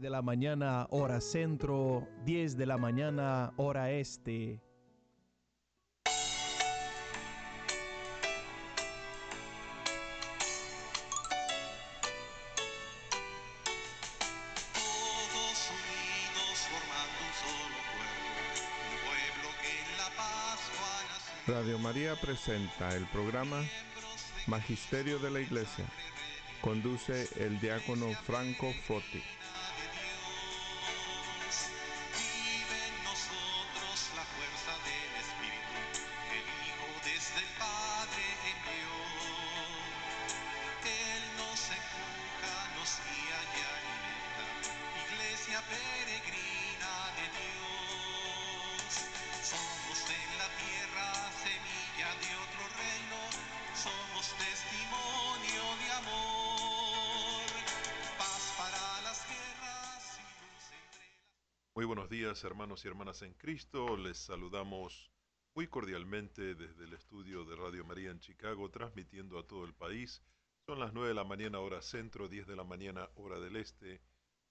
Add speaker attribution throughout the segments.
Speaker 1: de la mañana hora centro, 10 de la mañana hora este.
Speaker 2: Todos unidos formando un solo pueblo, un pueblo que en la Pascua nació.
Speaker 3: Radio María presenta el programa Magisterio de la Iglesia. Conduce el diácono Franco Foti.
Speaker 4: Hermanos y hermanas en Cristo, les saludamos muy cordialmente desde el estudio de Radio María en Chicago, transmitiendo a todo el país. Son las 9 de la mañana hora centro, 10 de la mañana hora del este,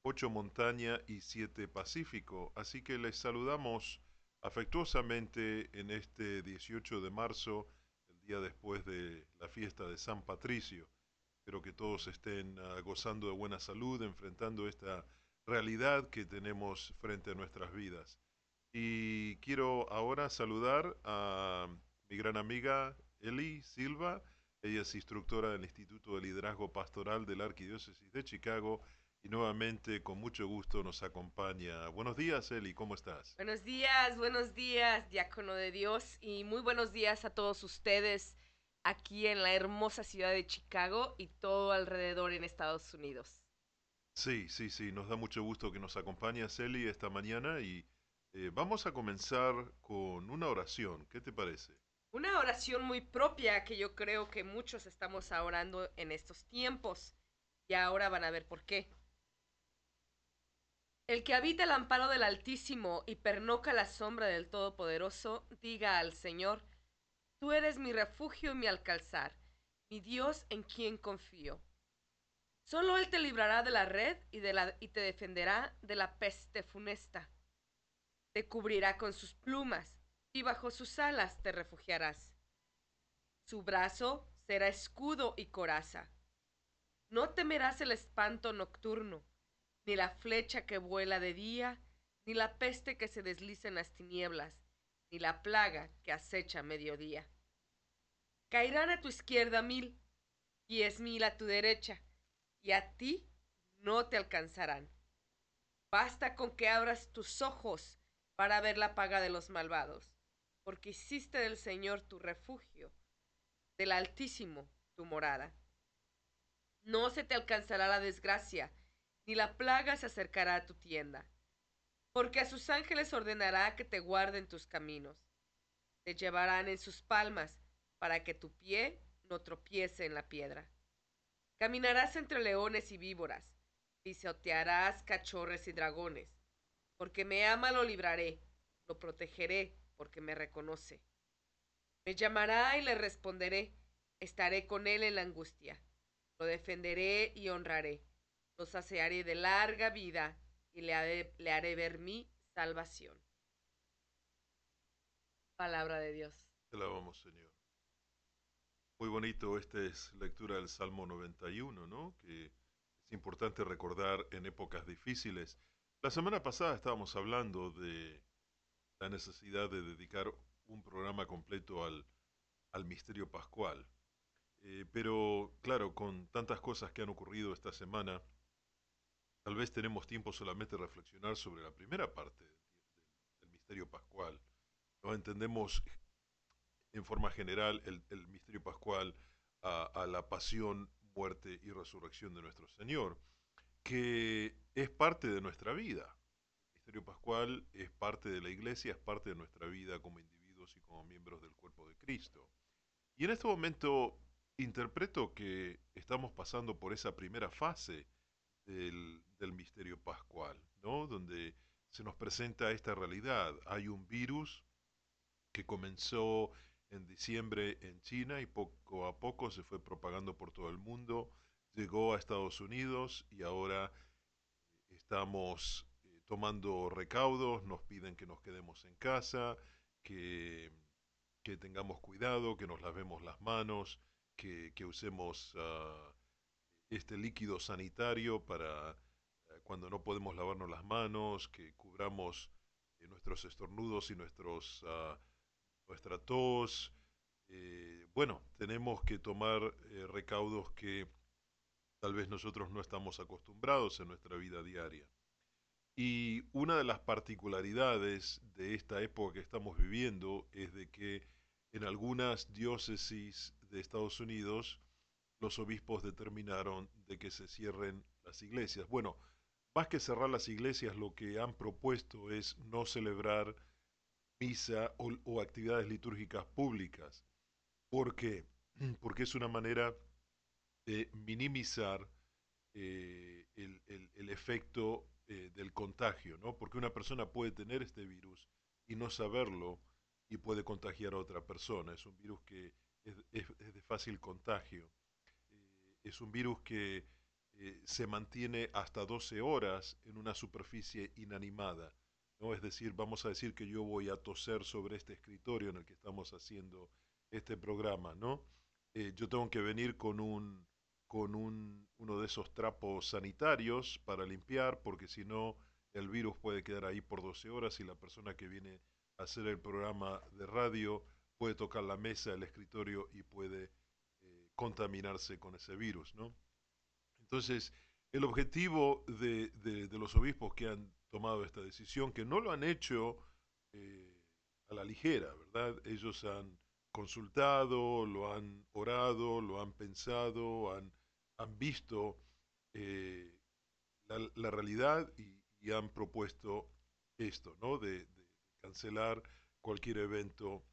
Speaker 4: 8 montaña y 7 pacífico. Así que les saludamos afectuosamente en este 18 de marzo, el día después de la fiesta de San Patricio. Espero que todos estén ah, gozando de buena salud, enfrentando esta realidad que tenemos frente a nuestras vidas. Y quiero ahora saludar a mi gran amiga Eli Silva. Ella es instructora del Instituto de Liderazgo Pastoral de la Arquidiócesis de Chicago y nuevamente con mucho gusto nos acompaña. Buenos días, Eli, ¿cómo estás?
Speaker 5: Buenos días, buenos días, diácono de Dios, y muy buenos días a todos ustedes aquí en la hermosa ciudad de Chicago y todo alrededor en Estados Unidos.
Speaker 4: Sí, sí, sí, nos da mucho gusto que nos acompañes, Eli, esta mañana y eh, vamos a comenzar con una oración. ¿Qué te parece?
Speaker 5: Una oración muy propia que yo creo que muchos estamos orando en estos tiempos. Y ahora van a ver por qué. El que habita el amparo del Altísimo y pernoca la sombra del Todopoderoso, diga al Señor, Tú eres mi refugio y mi alcalzar, mi Dios en quien confío. Solo Él te librará de la red y, y te defenderá de la peste funesta. Te cubrirá con sus plumas y bajo sus alas te refugiarás. Su brazo será escudo y coraza. No temerás el espanto nocturno, ni la flecha que vuela de día, ni la peste que se desliza en las tinieblas, ni la plaga que acecha a mediodía. Caerán a tu izquierda mil, diez mil a tu derecha, y a ti no te alcanzarán. Basta con que abras tus ojos para ver la paga de los malvados, porque hiciste del Señor tu refugio, del Altísimo tu morada. No se te alcanzará la desgracia, ni la plaga se acercará a tu tienda, porque a sus ángeles ordenará que te guarden tus caminos. Te llevarán en sus palmas para que tu pie no tropiece en la piedra. Caminarás entre leones y víboras, pisotearás cachorres y dragones. Porque me ama lo libraré, lo protegeré, porque me reconoce. Me llamará y le responderé, estaré con él en la angustia. Lo defenderé y honraré. Lo saciaré de larga vida y le haré, ver mi salvación. Palabra de Dios.
Speaker 4: Te alabamos, Señor. Muy bonito, esta es lectura del Salmo 91, ¿no? Que es importante recordar en épocas difíciles. La semana pasada estábamos hablando de la necesidad de dedicar un programa completo al, al misterio pascual. Eh, pero claro, con tantas cosas que han ocurrido esta semana, tal vez tenemos tiempo solamente de reflexionar sobre la primera parte del, del misterio pascual. No entendemos en forma general el, misterio pascual a, a, la pasión, muerte y resurrección de nuestro Señor, que es parte de nuestra vida. El misterio pascual es parte de la iglesia, es parte de nuestra vida como individuos y como miembros del cuerpo de Cristo. Y en este momento interpreto que estamos pasando por esa primera fase del, del misterio pascual, ¿no? Donde se nos presenta esta realidad. Hay un virus que comenzó en diciembre en China y poco a poco se fue propagando por todo el mundo, llegó a Estados Unidos y ahora estamos eh, tomando recaudos, nos piden que nos quedemos en casa, que, que tengamos cuidado, que nos lavemos las manos, que, usemos ah, este líquido sanitario para eh, cuando no podemos lavarnos las manos, que cubramos eh, nuestros estornudos y nuestros, ah, nuestra tos. Eh, bueno, tenemos que tomar eh, recaudos que tal vez nosotros no estamos acostumbrados en nuestra vida diaria. Y una de las particularidades de esta época que estamos viviendo es de que en algunas diócesis de Estados Unidos los obispos determinaron de que se cierren las iglesias. Bueno, más que cerrar las iglesias, lo que han propuesto es no celebrar misa o, o actividades litúrgicas públicas. ¿Por qué? Porque es una manera de minimizar eh, el, el- el efecto eh, del contagio, ¿no? Porque una persona puede tener este virus y no saberlo y puede contagiar a otra persona. Es un virus que es, es- es de fácil contagio. Eh, es un virus que se mantiene hasta 12 horas en una superficie inanimada. ¿No? Es decir, vamos a decir que yo voy a toser sobre este escritorio en el que estamos haciendo este programa, ¿no? Eh, yo tengo que venir con un con un, uno de esos trapos sanitarios para limpiar, porque si no el virus puede quedar ahí por 12 horas y la persona que viene a hacer el programa de radio puede tocar la mesa, el escritorio y puede eh, contaminarse con ese virus, ¿no? Entonces, el objetivo de, de- de los obispos que han tomado esta decisión, que no lo han hecho eh, a la ligera, ¿verdad? Ellos han consultado, lo han orado, lo han pensado, han, han visto eh, la, realidad y, y han propuesto esto, ¿no? De, de cancelar cualquier evento.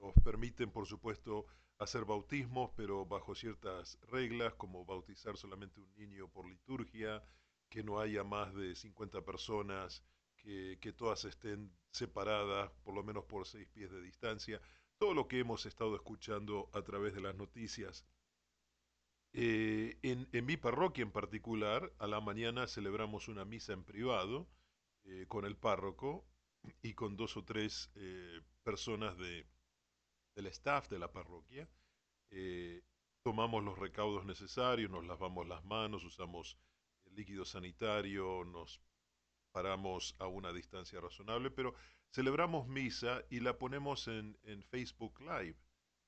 Speaker 4: Nos permiten, por supuesto, hacer bautismos, pero bajo ciertas reglas, como bautizar solamente un niño por liturgia, que no haya más de 50 personas, que, que todas estén separadas, por lo menos por seis pies de distancia. Todo lo que hemos estado escuchando a través de las noticias. Eh, en, en mi parroquia en particular, a la mañana celebramos una misa en privado eh, con el párroco y con dos o tres eh, personas de, del staff de la parroquia. Eh, tomamos los recaudos necesarios, nos lavamos las manos, usamos líquido sanitario, nos paramos a una distancia razonable, pero celebramos misa y la ponemos en, en Facebook Live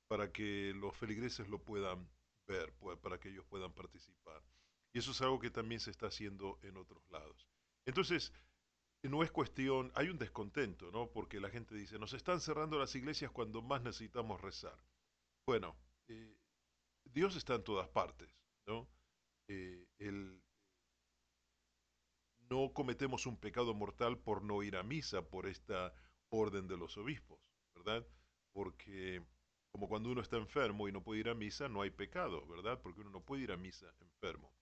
Speaker 4: para que los feligreses lo puedan ver, pu- para que ellos puedan participar. Y eso es algo que también se está haciendo en otros lados. Entonces, no es cuestión, hay un descontento, ¿no? Porque la gente dice, nos están cerrando las iglesias cuando más necesitamos rezar. Bueno, eh, Dios está en todas partes, ¿no? Eh, el- no cometemos un pecado mortal por no ir a misa, por esta orden de los obispos, ¿verdad? Porque como cuando uno está enfermo y no puede ir a misa, no hay pecado, ¿verdad? Porque uno no puede ir a misa enfermo,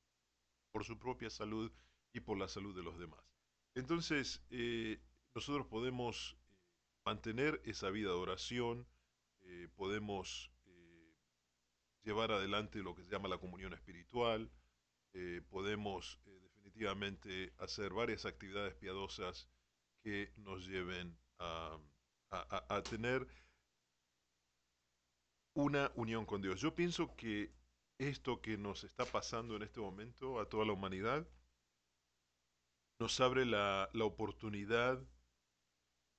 Speaker 4: por su propia salud y por la salud de los demás. Entonces, eh, nosotros podemos eh, mantener esa vida de oración, eh, podemos llevar adelante lo que se llama la comunión espiritual, podemos definitivamente hacer varias actividades piadosas que nos lleven a, a- a- tener una unión con Dios. Yo pienso que esto que nos está pasando en este momento a toda la humanidad nos abre la, la oportunidad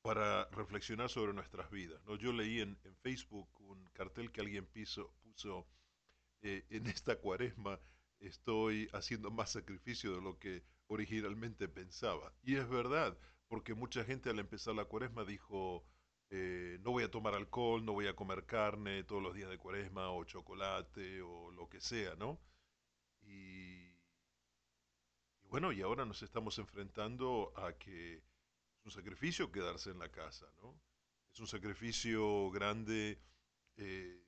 Speaker 4: para reflexionar sobre nuestras vidas. ¿no? Yo leí en, en Facebook un cartel que alguien piso- puso eh, en esta cuaresma estoy haciendo más sacrificio de lo que originalmente pensaba. Y es verdad, porque mucha gente al empezar la cuaresma dijo, eh, no voy a tomar alcohol, no voy a comer carne todos los días de cuaresma, o chocolate, o lo que sea, ¿no? Y, bueno, y ahora nos estamos enfrentando a que es un sacrificio quedarse en la casa, ¿no? Es un sacrificio grande eh,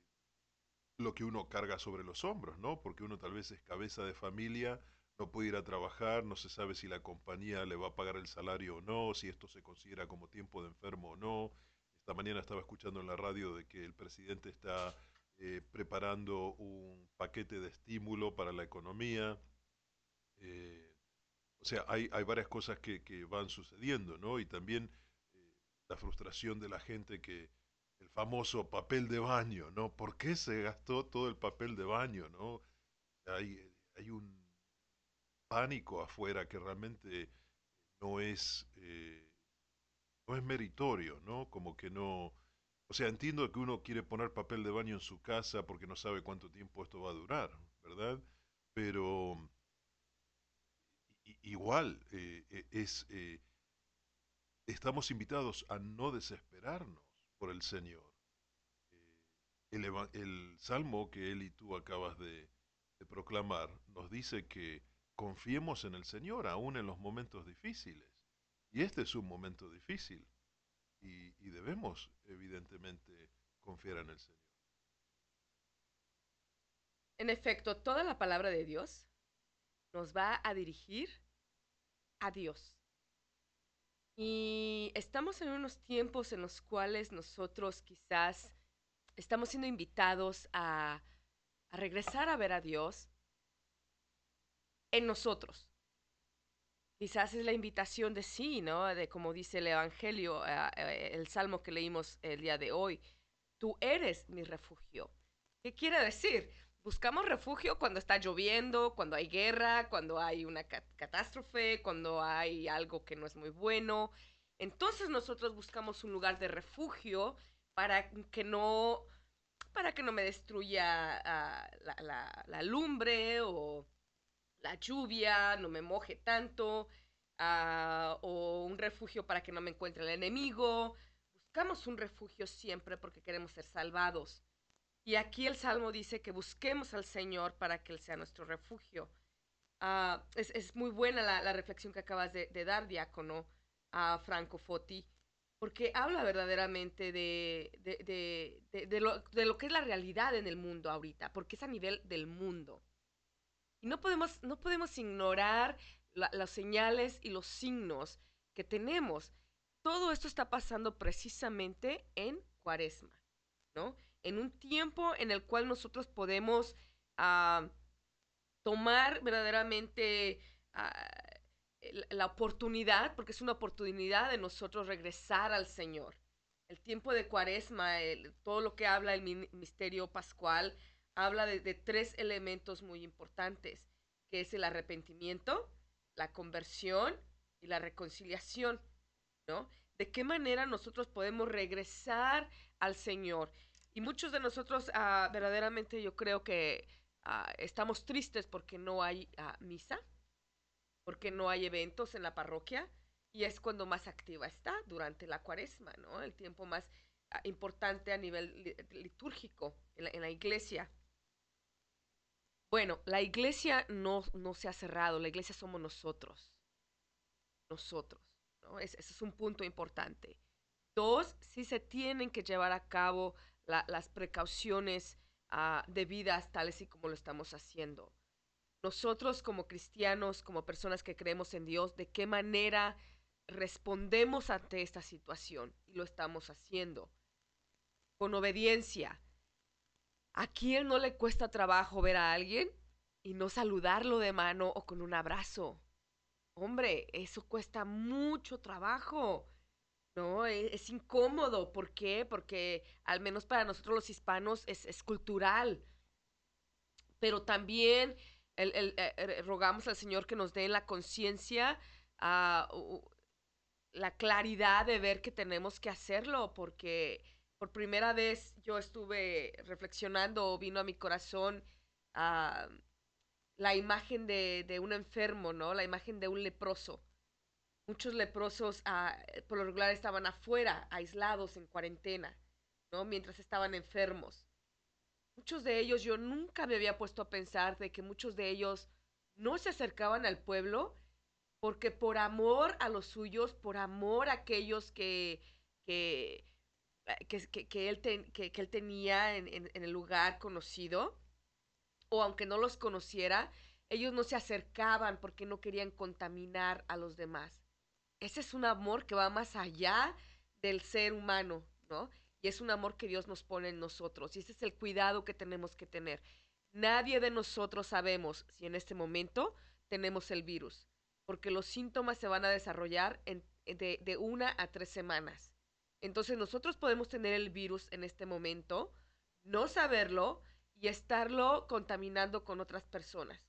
Speaker 4: lo que uno carga sobre los hombros, ¿no? Porque uno tal vez es cabeza de familia, no puede ir a trabajar, no se sabe si la compañía le va a pagar el salario o no, si esto se considera como tiempo de enfermo o no. Esta mañana estaba escuchando en la radio de que el presidente está eh, preparando un paquete de estímulo para la economía. Eh, o sea, hay, varias cosas que, que van sucediendo, ¿no? Y también eh, la frustración de la gente que el famoso papel de baño, ¿no? ¿Por qué se gastó todo el papel de baño, ¿no? Hay, hay un pánico afuera que realmente no es, eh, no es meritorio, ¿no? Como que no... O sea, entiendo que uno quiere poner papel de baño en su casa porque no sabe cuánto tiempo esto va a durar, ¿verdad? Pero igual eh, eh, es... estamos invitados a no desesperarnos por el Señor. El, el, salmo que él y tú acabas de, de proclamar nos dice que confiemos en el Señor aún en los momentos difíciles. Y este es un momento difícil. Y, debemos, evidentemente, confiar en el Señor.
Speaker 5: En efecto, toda la palabra de Dios nos va a dirigir a Dios. Y estamos en unos tiempos en los cuales nosotros quizás estamos siendo invitados a, regresar a ver a Dios, en nosotros. Quizás es la invitación de sí, ¿no? De como dice el Evangelio, eh, eh, el salmo que leímos el día de hoy. Tú eres mi refugio. ¿Qué quiere decir? Buscamos refugio cuando está lloviendo, cuando hay guerra, cuando hay una catástrofe, cuando hay algo que no es muy bueno. Entonces nosotros buscamos un lugar de refugio para que no, para que no me destruya ah, la lumbre o la lluvia, no me moje tanto, ah, o un refugio para que no me encuentre el enemigo. Buscamos un refugio siempre porque queremos ser salvados. Y aquí el Salmo dice que busquemos al Señor para que Él sea nuestro refugio. Ah, es, muy buena la, reflexión que acabas de, dar, diácono a Franco Foti, porque habla verdaderamente de, de, lo, de lo que es la realidad en el mundo ahorita, porque es a nivel del mundo. Y no podemos, no podemos ignorar las señales y los signos que tenemos. Todo esto está pasando precisamente en cuaresma, ¿no? En un tiempo en el cual nosotros podemos ah, tomar verdaderamente ah, la oportunidad, porque es una oportunidad de nosotros regresar al Señor. El tiempo de cuaresma, todo lo que habla el misterio pascual, habla de, tres elementos muy importantes, que es el arrepentimiento, la conversión y la reconciliación, ¿no? De qué manera nosotros podemos regresar al Señor. Y muchos de nosotros ah, verdaderamente yo creo que ah, estamos tristes porque no hay ah, misa, porque no hay eventos en la parroquia y es cuando más activa está durante la cuaresma, ¿no? El tiempo más importante a nivel litúrgico en la iglesia. Bueno, la iglesia no, no se ha cerrado, la iglesia somos nosotros. Nosotros. ¿no? Ese, es un punto importante. Dos, sí se tienen que llevar a cabo las precauciones uh, debidas tales y como lo estamos haciendo. Nosotros como cristianos, como personas que creemos en Dios, ¿de qué manera respondemos ante esta situación? Y lo estamos haciendo. Con obediencia, ¿A quién no le cuesta trabajo ver a alguien y no saludarlo de mano o con un abrazo? Hombre, eso cuesta mucho trabajo. No, e, es, incómodo. ¿Por qué? Porque al menos para nosotros los hispanos es, cultural. Pero también eh, rogamos al Señor que nos dé la conciencia, ah, la claridad de ver que tenemos que hacerlo, porque por primera vez yo estuve reflexionando, vino a mi corazón ah, la imagen de, un enfermo, ¿no? La imagen de un leproso. Muchos leprosos ah, por lo regular estaban afuera, aislados, en cuarentena, ¿no? Mientras estaban enfermos. Muchos de ellos, yo nunca me había puesto a pensar de que muchos de ellos no se acercaban al pueblo porque por amor a los suyos, por amor a aquellos que, que eh, que, que, él tenía en, el lugar conocido, o aunque no los conociera, ellos no se acercaban porque no querían contaminar a los demás. Ese es un amor que va más allá del ser humano, ¿no? Y es un amor que Dios nos pone en nosotros. Y ese es el cuidado que tenemos que tener. Nadie de nosotros sabemos si en este momento tenemos el virus. porque los síntomas se van a desarrollar de una a tres semanas. Entonces nosotros podemos tener el virus en este momento, no saberlo y estarlo contaminando con otras personas.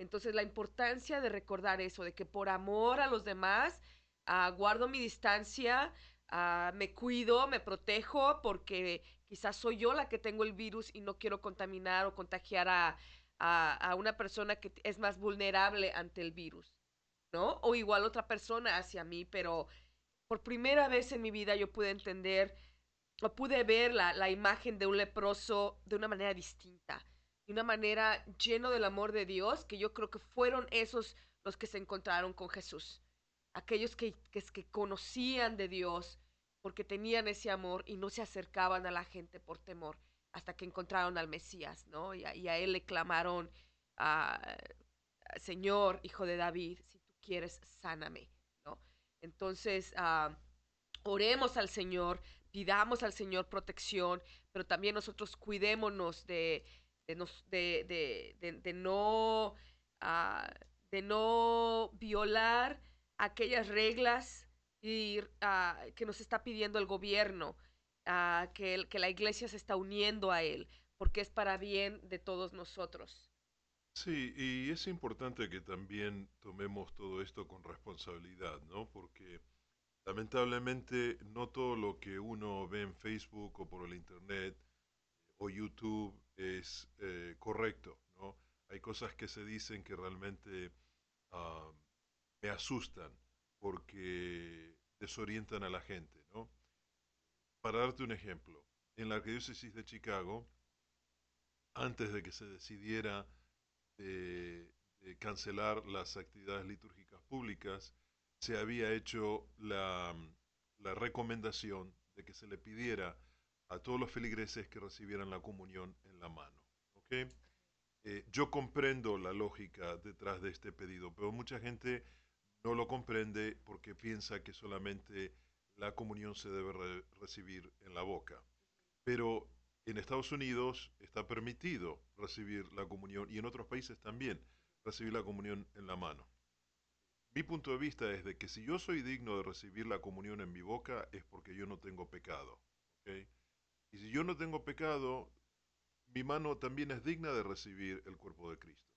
Speaker 5: Entonces la importancia de recordar eso, de que por amor a los demás, ah, guardo mi distancia, ah, me cuido, me protejo, porque quizás soy yo la que tengo el virus y no quiero contaminar o contagiar a, una persona que es más vulnerable ante el virus, ¿no? O igual otra persona hacia mí, pero por primera vez en mi vida yo pude entender o pude ver la imagen de un leproso de una manera distinta, de una manera lleno del amor de Dios, que yo creo que fueron esos los que se encontraron con Jesús. Aquellos que, que, conocían de Dios porque tenían ese amor y no se acercaban a la gente por temor hasta que encontraron al Mesías, ¿no? Y a, y a él le clamaron, ah, Señor, hijo de David, si tú quieres, sáname, ¿no? Entonces, ah, oremos al Señor, pidamos al Señor protección, pero también nosotros cuidémonos de, de, no, ah, de no violar aquellas reglas y, ah, que nos está pidiendo el gobierno, ah, que, el- que la iglesia se está uniendo a él, porque es para bien de todos nosotros.
Speaker 4: Sí, y es importante que también tomemos todo esto con responsabilidad, ¿no? Porque lamentablemente no todo lo que uno ve en Facebook o por el Internet o YouTube es eh, correcto, ¿no? Hay cosas que se dicen que realmente ah, me asustan porque desorientan a la gente, ¿no? Para darte un ejemplo, en la arquidiócesis de Chicago, antes de que se decidiera de, de cancelar las actividades litúrgicas públicas, se había hecho la, la recomendación de que se le pidiera a todos los feligreses que recibieran la comunión en la mano. ¿ok? Eh, yo comprendo la lógica detrás de este pedido, pero mucha gente no lo comprende porque piensa que solamente la comunión se debe re- recibir en la boca. Pero en Estados Unidos está permitido recibir la comunión y en otros países también recibir la comunión en la mano. Mi punto de vista es de que si yo soy digno de recibir la comunión en mi boca es porque yo no tengo pecado. ¿ok? Y si yo no tengo pecado, mi mano también es digna de recibir el cuerpo de Cristo.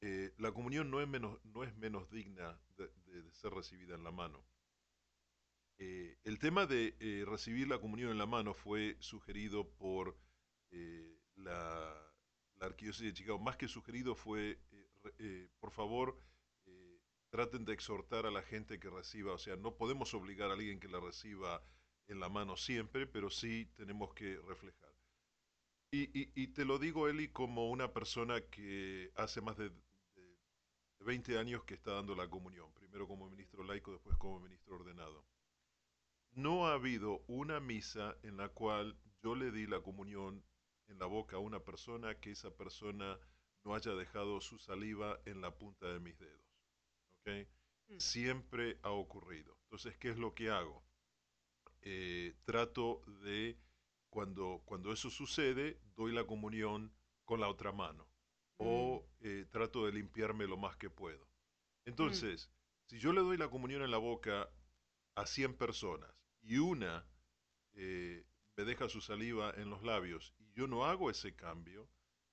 Speaker 4: Eh, la comunión no es menos, no es menos digna de, ser recibida en la mano. Eh, el tema de eh, recibir la comunión en la mano fue sugerido por la, la Arquidiócesis de Chicago. Más que sugerido fue, por favor, traten de exhortar a la gente que reciba, o sea, no podemos obligar a alguien que la reciba en la mano siempre, pero sí tenemos que reflejar. Y, y- y te lo digo, Eli, como una persona que hace más de, de- de 20 años que está dando la comunión, primero como ministro laico, después como ministro ordenado. No ha habido una misa en la cual yo le di la comunión en la boca a una persona que esa persona no haya dejado su saliva en la punta de mis dedos. ¿ok?
Speaker 5: Mm.
Speaker 4: Siempre ha ocurrido. Entonces, ¿qué es lo que hago? Eh, trato de, cuando, cuando eso sucede, doy la comunión con la otra mano. O eh, trato de limpiarme lo más que puedo. Entonces, si yo le doy la comunión en la boca a 100 personas y una eh, me deja su saliva en los labios y yo no hago ese cambio,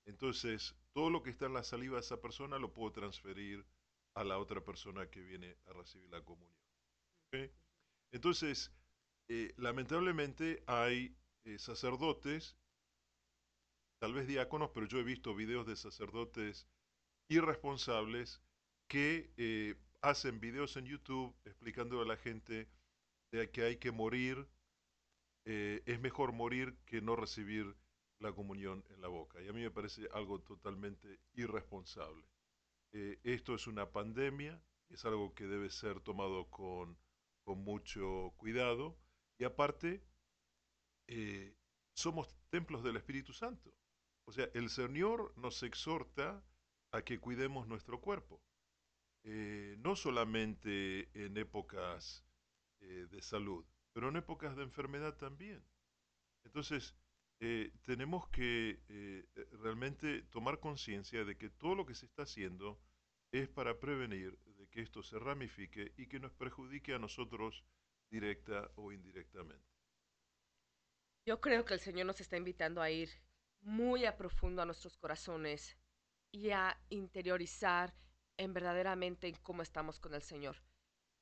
Speaker 4: entonces todo lo que está en la saliva de esa persona lo puedo transferir a la otra persona que viene a recibir la comunión. ¿ok? Entonces, eh, lamentablemente hay eh, sacerdotes, tal vez diáconos, pero yo he visto videos de sacerdotes irresponsables que eh, hacen videos en YouTube explicando a la gente de que hay que morir, es mejor morir que no recibir la comunión en la boca. Y a mí me parece algo totalmente irresponsable. Esto es una pandemia, es algo que debe ser tomado con, con mucho cuidado y aparte eh, somos templos del Espíritu Santo. O sea, el Señor nos exhorta a que cuidemos nuestro cuerpo. Eh, no solamente en épocas eh, de salud, pero en épocas de enfermedad también. Entonces, tenemos que realmente tomar conciencia de que todo lo que se está haciendo es para prevenir de que esto se ramifique y que nos perjudique a nosotros directa o indirectamente.
Speaker 5: Yo creo que el Señor nos está invitando a ir muy a profundo a nuestros corazones y a interiorizar en verdaderamente en cómo estamos con el Señor.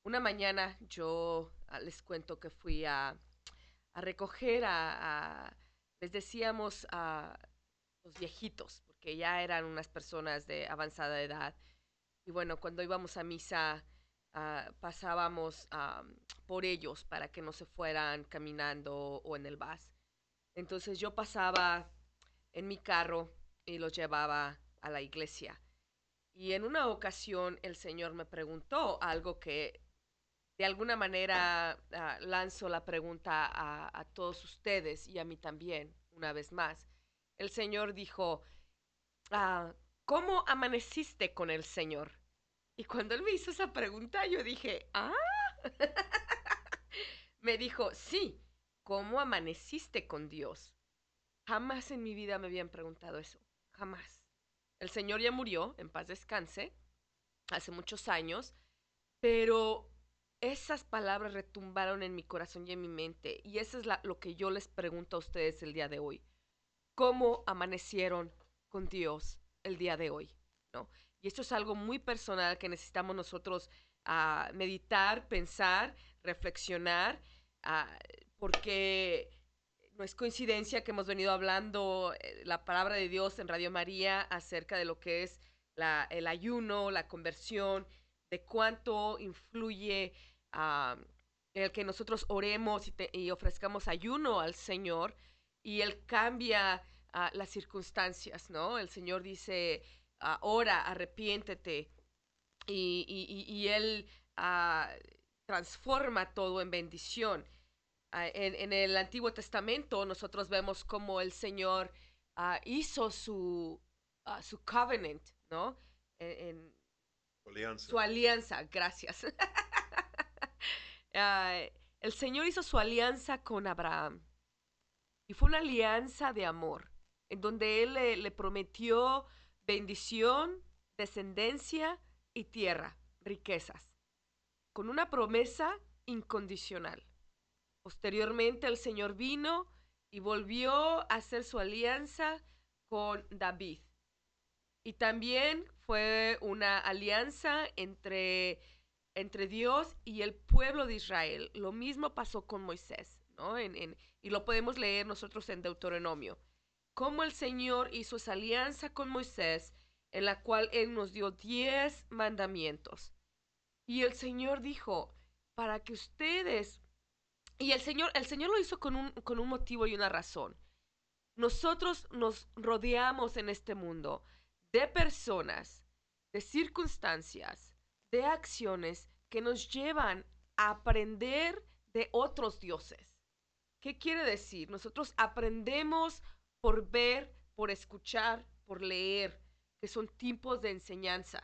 Speaker 5: Una mañana yo ah, les cuento que fui a, recoger a- les decíamos a los viejitos, porque ya eran unas personas de avanzada edad. Y bueno, cuando íbamos a misa, ah, pasábamos ah, por ellos para que no se fueran caminando o en el bus. Entonces yo pasaba en mi carro y los llevaba a la iglesia. Y en una ocasión el Señor me preguntó algo que de alguna manera ah, lanzo la pregunta a, todos ustedes y a mí también, una vez más. El Señor dijo, ¿cómo amaneciste con el Señor? Y cuando Él me hizo esa pregunta, yo dije, ah, me dijo, sí, ¿cómo amaneciste con Dios? Jamás en mi vida me habían preguntado eso, jamás. El Señor ya murió, en paz descanse, hace muchos años, pero esas palabras retumbaron en mi corazón y en mi mente, y eso es lo que yo les pregunto a ustedes el día de hoy. ¿Cómo amanecieron con Dios el día de hoy? ¿No? Y esto es algo muy personal que necesitamos nosotros ah, meditar, pensar, reflexionar, ah, porque no es coincidencia que hemos venido hablando eh, la palabra de Dios en Radio María acerca de lo que es el ayuno, la conversión, de cuánto influye ah, el que nosotros oremos y, te- ofrezcamos ayuno al Señor y Él cambia las circunstancias, ¿no? El Señor dice, ah, ora, arrepiéntete y, y- y- y Él ah, transforma todo en bendición. Ah, en, en el Antiguo Testamento nosotros vemos cómo el Señor ah, hizo su, su covenant, ¿no? En- en,
Speaker 4: Alianza.
Speaker 5: su alianza, gracias. El Señor hizo su alianza con Abraham. Y fue una alianza de amor, en donde Él le, le prometió bendición, descendencia y tierra, riquezas, con una promesa incondicional. Posteriormente el Señor vino y volvió a hacer su alianza con David. Y también fue una alianza entre, entre Dios y el pueblo de Israel. Lo mismo pasó con Moisés, ¿no? Y lo podemos leer nosotros en Deuteronomio. Cómo el Señor hizo esa alianza con Moisés, en la cual Él nos dio diez mandamientos. Y el Señor dijo, para que ustedes... Y el Señor, el Señor lo hizo con un, con un motivo y una razón. Nosotros nos rodeamos en este mundo de personas, de circunstancias, de acciones que nos llevan a aprender de otros dioses. ¿Qué quiere decir? Nosotros aprendemos por ver, por escuchar, por leer, que son tipos de enseñanza.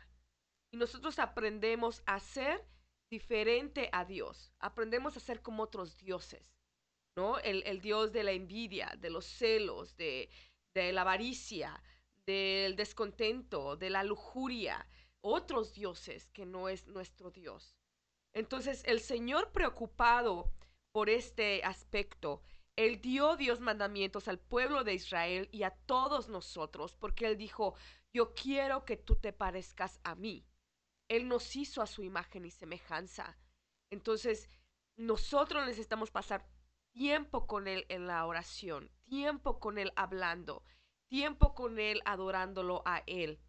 Speaker 5: Y nosotros aprendemos a ser diferente a Dios. Aprendemos a ser como otros dioses. ¿No? El, el Dios de la envidia, de los celos, de, de la avaricia, del descontento, de la lujuria, otros dioses que no es nuestro Dios. Entonces, el Señor preocupado por este aspecto, Él dio Dios mandamientos al pueblo de Israel y a todos nosotros, porque Él dijo, yo quiero que tú te parezcas a mí. Él nos hizo a su imagen y semejanza. Entonces, nosotros necesitamos pasar tiempo con Él en la oración, tiempo con Él hablando, tiempo con Él adorándolo a Él.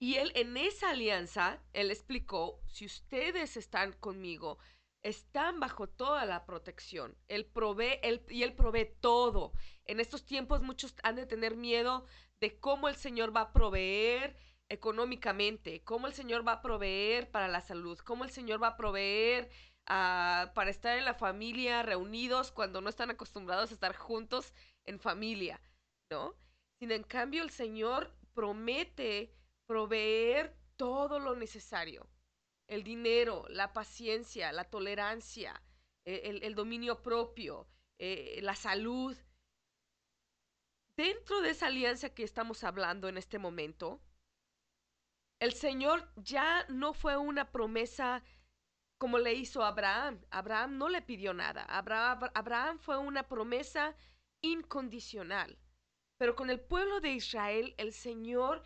Speaker 5: Y Él en esa alianza, Él explicó, si ustedes están conmigo, están bajo toda la protección. Él provee, y Él provee todo. En estos tiempos muchos han de tener miedo de cómo el Señor va a proveer económicamente, cómo el Señor va a proveer para la salud, cómo el Señor va a proveer ah, para estar en la familia reunidos cuando no están acostumbrados a estar juntos en familia, ¿no? Sino en cambio el Señor promete proveer todo lo necesario. El dinero, la paciencia, la tolerancia, eh, el, dominio propio, eh, la salud. Dentro de esa alianza que estamos hablando en este momento, El Señor ya no fue una promesa como le hizo a Abraham. Abraham no le pidió nada. Abraham, Abraham fue una promesa incondicional. Pero con el pueblo de Israel, el Señor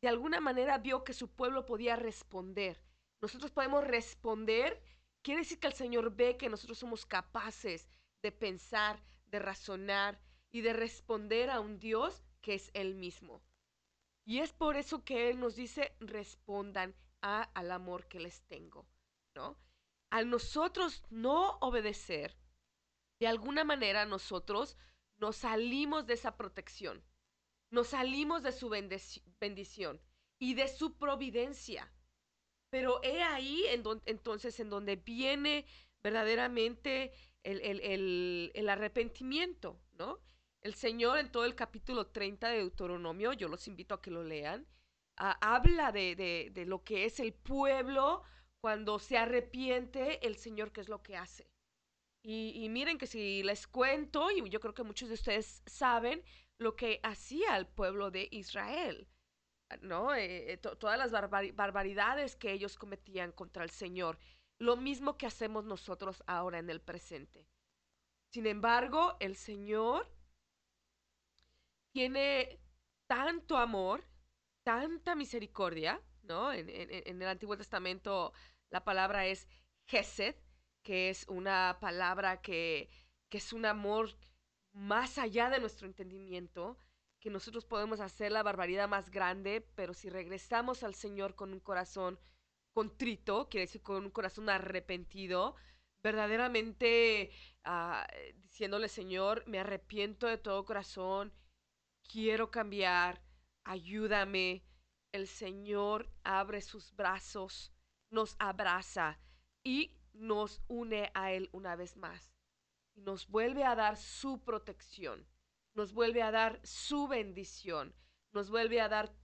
Speaker 5: de alguna manera vio que su pueblo podía responder. Nosotros podemos responder. Quiere decir que el Señor ve que nosotros somos capaces de pensar, de razonar y de responder a un Dios que es Él mismo. Y es por eso que Él nos dice, respondan a, al amor que les tengo, ¿no? Al nosotros no obedecer, de alguna manera nosotros nos salimos de esa protección, nos salimos de su bendición y de su providencia. Pero he ahí en entonces en donde viene verdaderamente el, el, el, arrepentimiento, ¿no? El Señor en todo el capítulo 30 de Deuteronomio, yo los invito a que lo lean, habla de, de, lo que es el pueblo cuando se arrepiente el Señor, qué es lo que hace. Y, miren que si les cuento, y yo creo que muchos de ustedes saben lo que hacía el pueblo de Israel, ¿no? Eh, eh, todas las barbaridades que ellos cometían contra el Señor. Lo mismo que hacemos nosotros ahora en el presente. Sin embargo, el Señor tiene tanto amor, tanta misericordia, ¿no? En, el Antiguo Testamento la palabra es Gesed, que es una palabra que, es un amor más allá de nuestro entendimiento, que nosotros podemos hacer la barbaridad más grande, pero si regresamos al Señor con un corazón contrito, quiere decir con un corazón arrepentido, verdaderamente ah, diciéndole, Señor, me arrepiento de todo corazón, quiero cambiar, ayúdame. El Señor abre sus brazos, nos abraza y nos une a Él una vez más y nos vuelve a dar su protección, nos vuelve a dar su bendición, nos vuelve a dar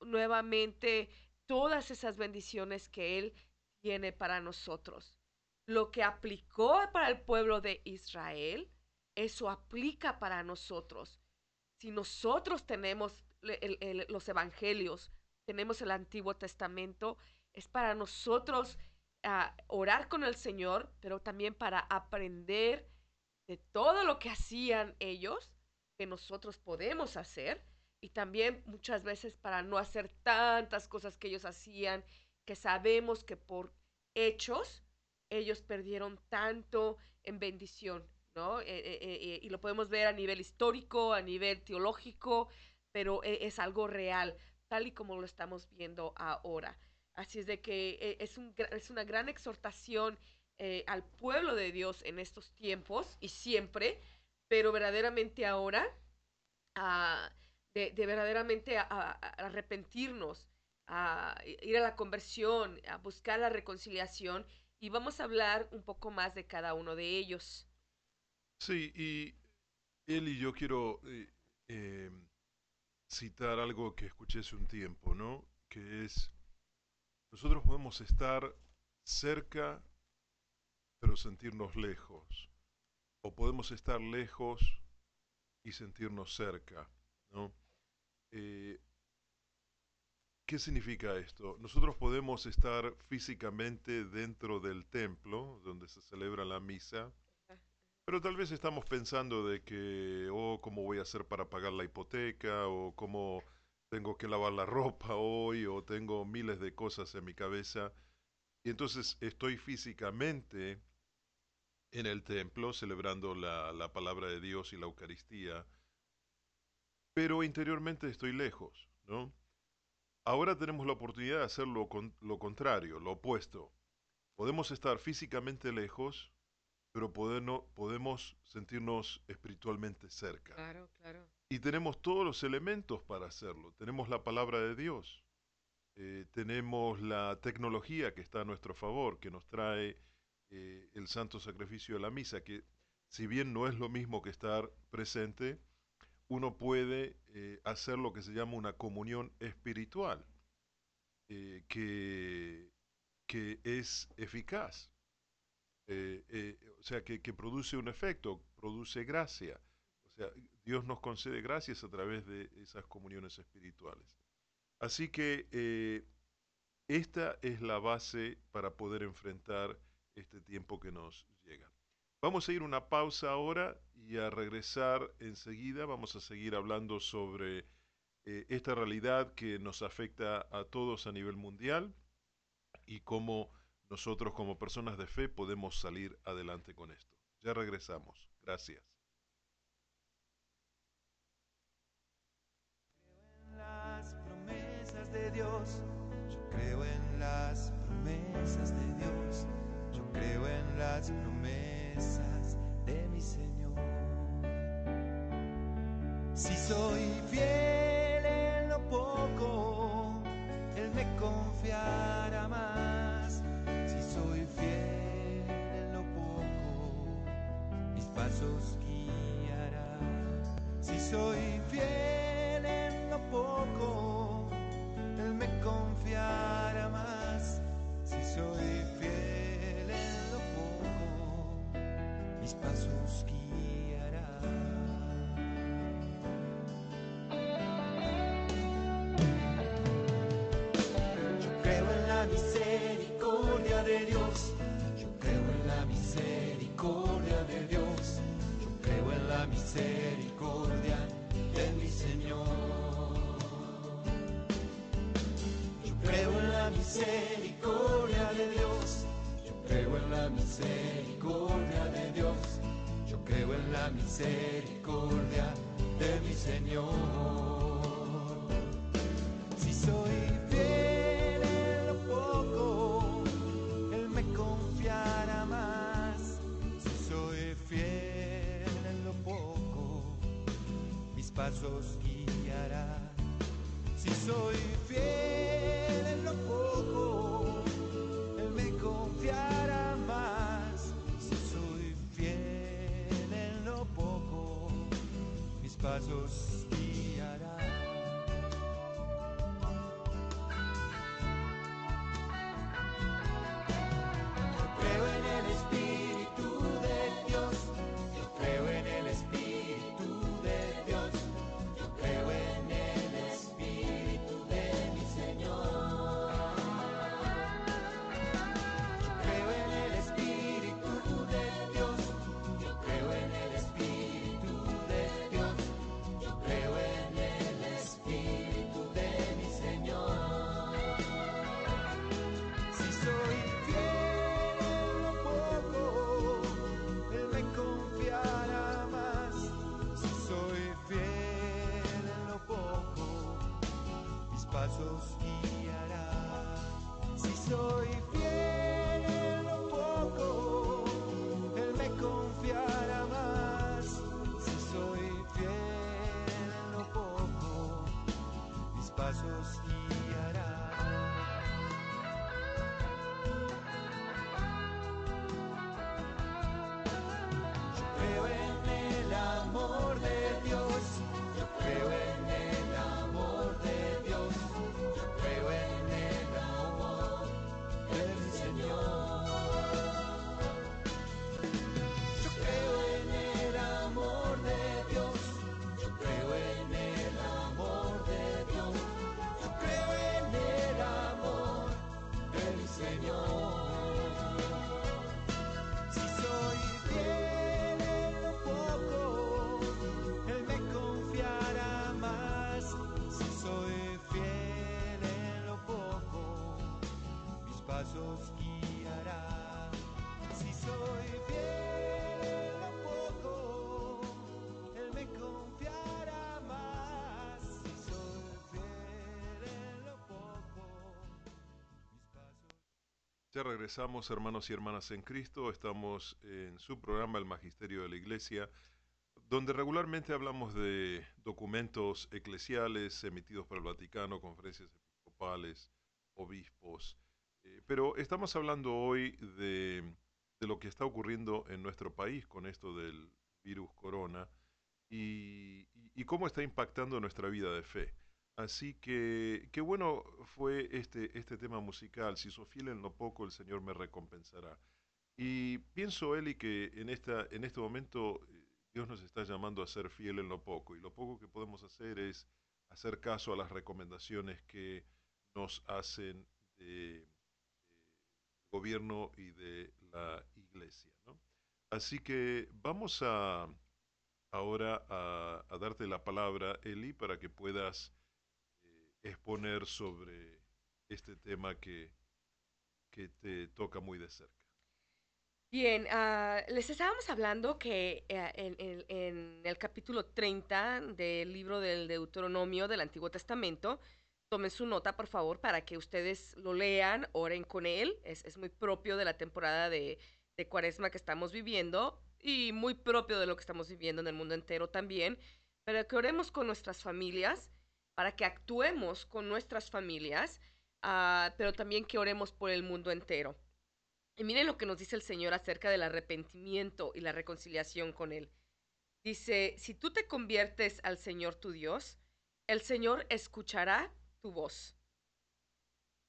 Speaker 5: nuevamente todas esas bendiciones que Él tiene para nosotros. Lo que aplicó para el pueblo de Israel, eso aplica para nosotros. Si nosotros tenemos los evangelios, tenemos el Antiguo Testamento, es para nosotros orar con el Señor, pero también para aprender de todo lo que hacían ellos, que nosotros podemos hacer, y también muchas veces para no hacer tantas cosas que ellos hacían, que sabemos que por hechos ellos perdieron tanto en bendición, ¿no? Eh, eh, eh, y lo podemos ver a nivel histórico, a nivel teológico, pero es algo real, tal y como lo estamos viendo ahora. Así es de que es, un, es una gran exhortación al pueblo de Dios en estos tiempos y siempre, pero verdaderamente ahora, ah, de, verdaderamente arrepentirnos, a ir a la conversión, a buscar la reconciliación y vamos a hablar un poco más de cada uno de ellos.
Speaker 4: Sí, y él y yo quiero eh, em, citar algo que escuché hace un tiempo, ¿no? Que es nosotros podemos estar cerca, pero sentirnos lejos. O podemos estar lejos y sentirnos cerca. ¿no? Eh, ¿Qué significa esto? Nosotros podemos estar físicamente dentro del templo, donde se celebra la misa, pero tal vez estamos pensando de que, oh, ¿cómo voy a hacer para pagar la hipoteca? O cómo tengo que lavar la ropa hoy o tengo miles de cosas en mi cabeza. Y entonces estoy físicamente en el templo celebrando la, palabra de Dios y la Eucaristía, pero interiormente estoy lejos, ¿no? Ahora tenemos la oportunidad de hacer lo, lo contrario, lo opuesto. Podemos estar físicamente lejos, pero podemos sentirnos espiritualmente cerca.
Speaker 5: Claro, claro.
Speaker 4: Y tenemos todos los elementos para hacerlo. Tenemos la palabra de Dios, eh, tenemos la tecnología que está a nuestro favor, que nos trae eh, el santo sacrificio de la misa, que si bien no es lo mismo que estar presente, uno puede eh, hacer lo que se llama una comunión espiritual, que, que, es eficaz, o sea, que, que produce un efecto, produce gracia. O sea, Dios nos concede gracias a través de esas comuniones espirituales. Así que eh, Esta es la base para poder enfrentar este tiempo que nos llega. Vamos a ir una pausa ahora y a regresar enseguida. Vamos a seguir hablando sobre eh, esta realidad que nos afecta a todos a nivel mundial y cómo nosotros como personas de fe podemos salir adelante con esto. Ya regresamos. Gracias.
Speaker 6: las promesas de Dios, yo creo en las promesas de Dios, creo en las promesas de mi Señor. Si soy fiel en lo poco, Él me confiará más. Si soy fiel en lo poco, mis pasos guiará. Si soy de Dios. Yo creo en la misericordia de Dios. Yo creo en la misericordia de mi Señor. Yo creo en la misericordia de Dios. Yo creo en la misericordia de Dios. Yo creo en la misericordia de mi Señor. Soy amor
Speaker 4: Regresamos, hermanos y hermanas en Cristo. Estamos en su programa El Magisterio de la Iglesia, donde regularmente hablamos de documentos eclesiales emitidos por el Vaticano, conferencias episcopales, obispos. Eh, pero estamos hablando hoy de, lo que está ocurriendo en nuestro país con esto del virus corona y cómo está impactando nuestra vida de fe. Así que qué bueno fue este, este tema musical. Si sos fiel en lo poco, el Señor me recompensará. Y pienso, Eli, que en, esta, en este momento eh, Dios nos está llamando a ser fiel en lo poco. Y lo poco que podemos hacer es hacer caso a las recomendaciones que nos hacen de, eh, gobierno y de la iglesia. ¿no? Así que vamos a ahora a, a darte la palabra, Eli, para que puedas exponer sobre este tema que, que te toca muy de cerca.
Speaker 5: Bien, ah, les estábamos hablando que eh, en, el capítulo 30 del libro del Deuteronomio del Antiguo Testamento, tomen su nota, por favor, para que ustedes lo lean, oren con él. Es, es muy propio de la temporada de, de cuaresma que estamos viviendo y muy propio de lo que estamos viviendo en el mundo entero también, pero que oremos con nuestras familias, para que actuemos con nuestras familias, ah, pero también que oremos por el mundo entero. Y miren lo que nos dice el Señor acerca del arrepentimiento y la reconciliación con Él. Dice, si tú te conviertes al Señor tu Dios, el Señor escuchará tu voz.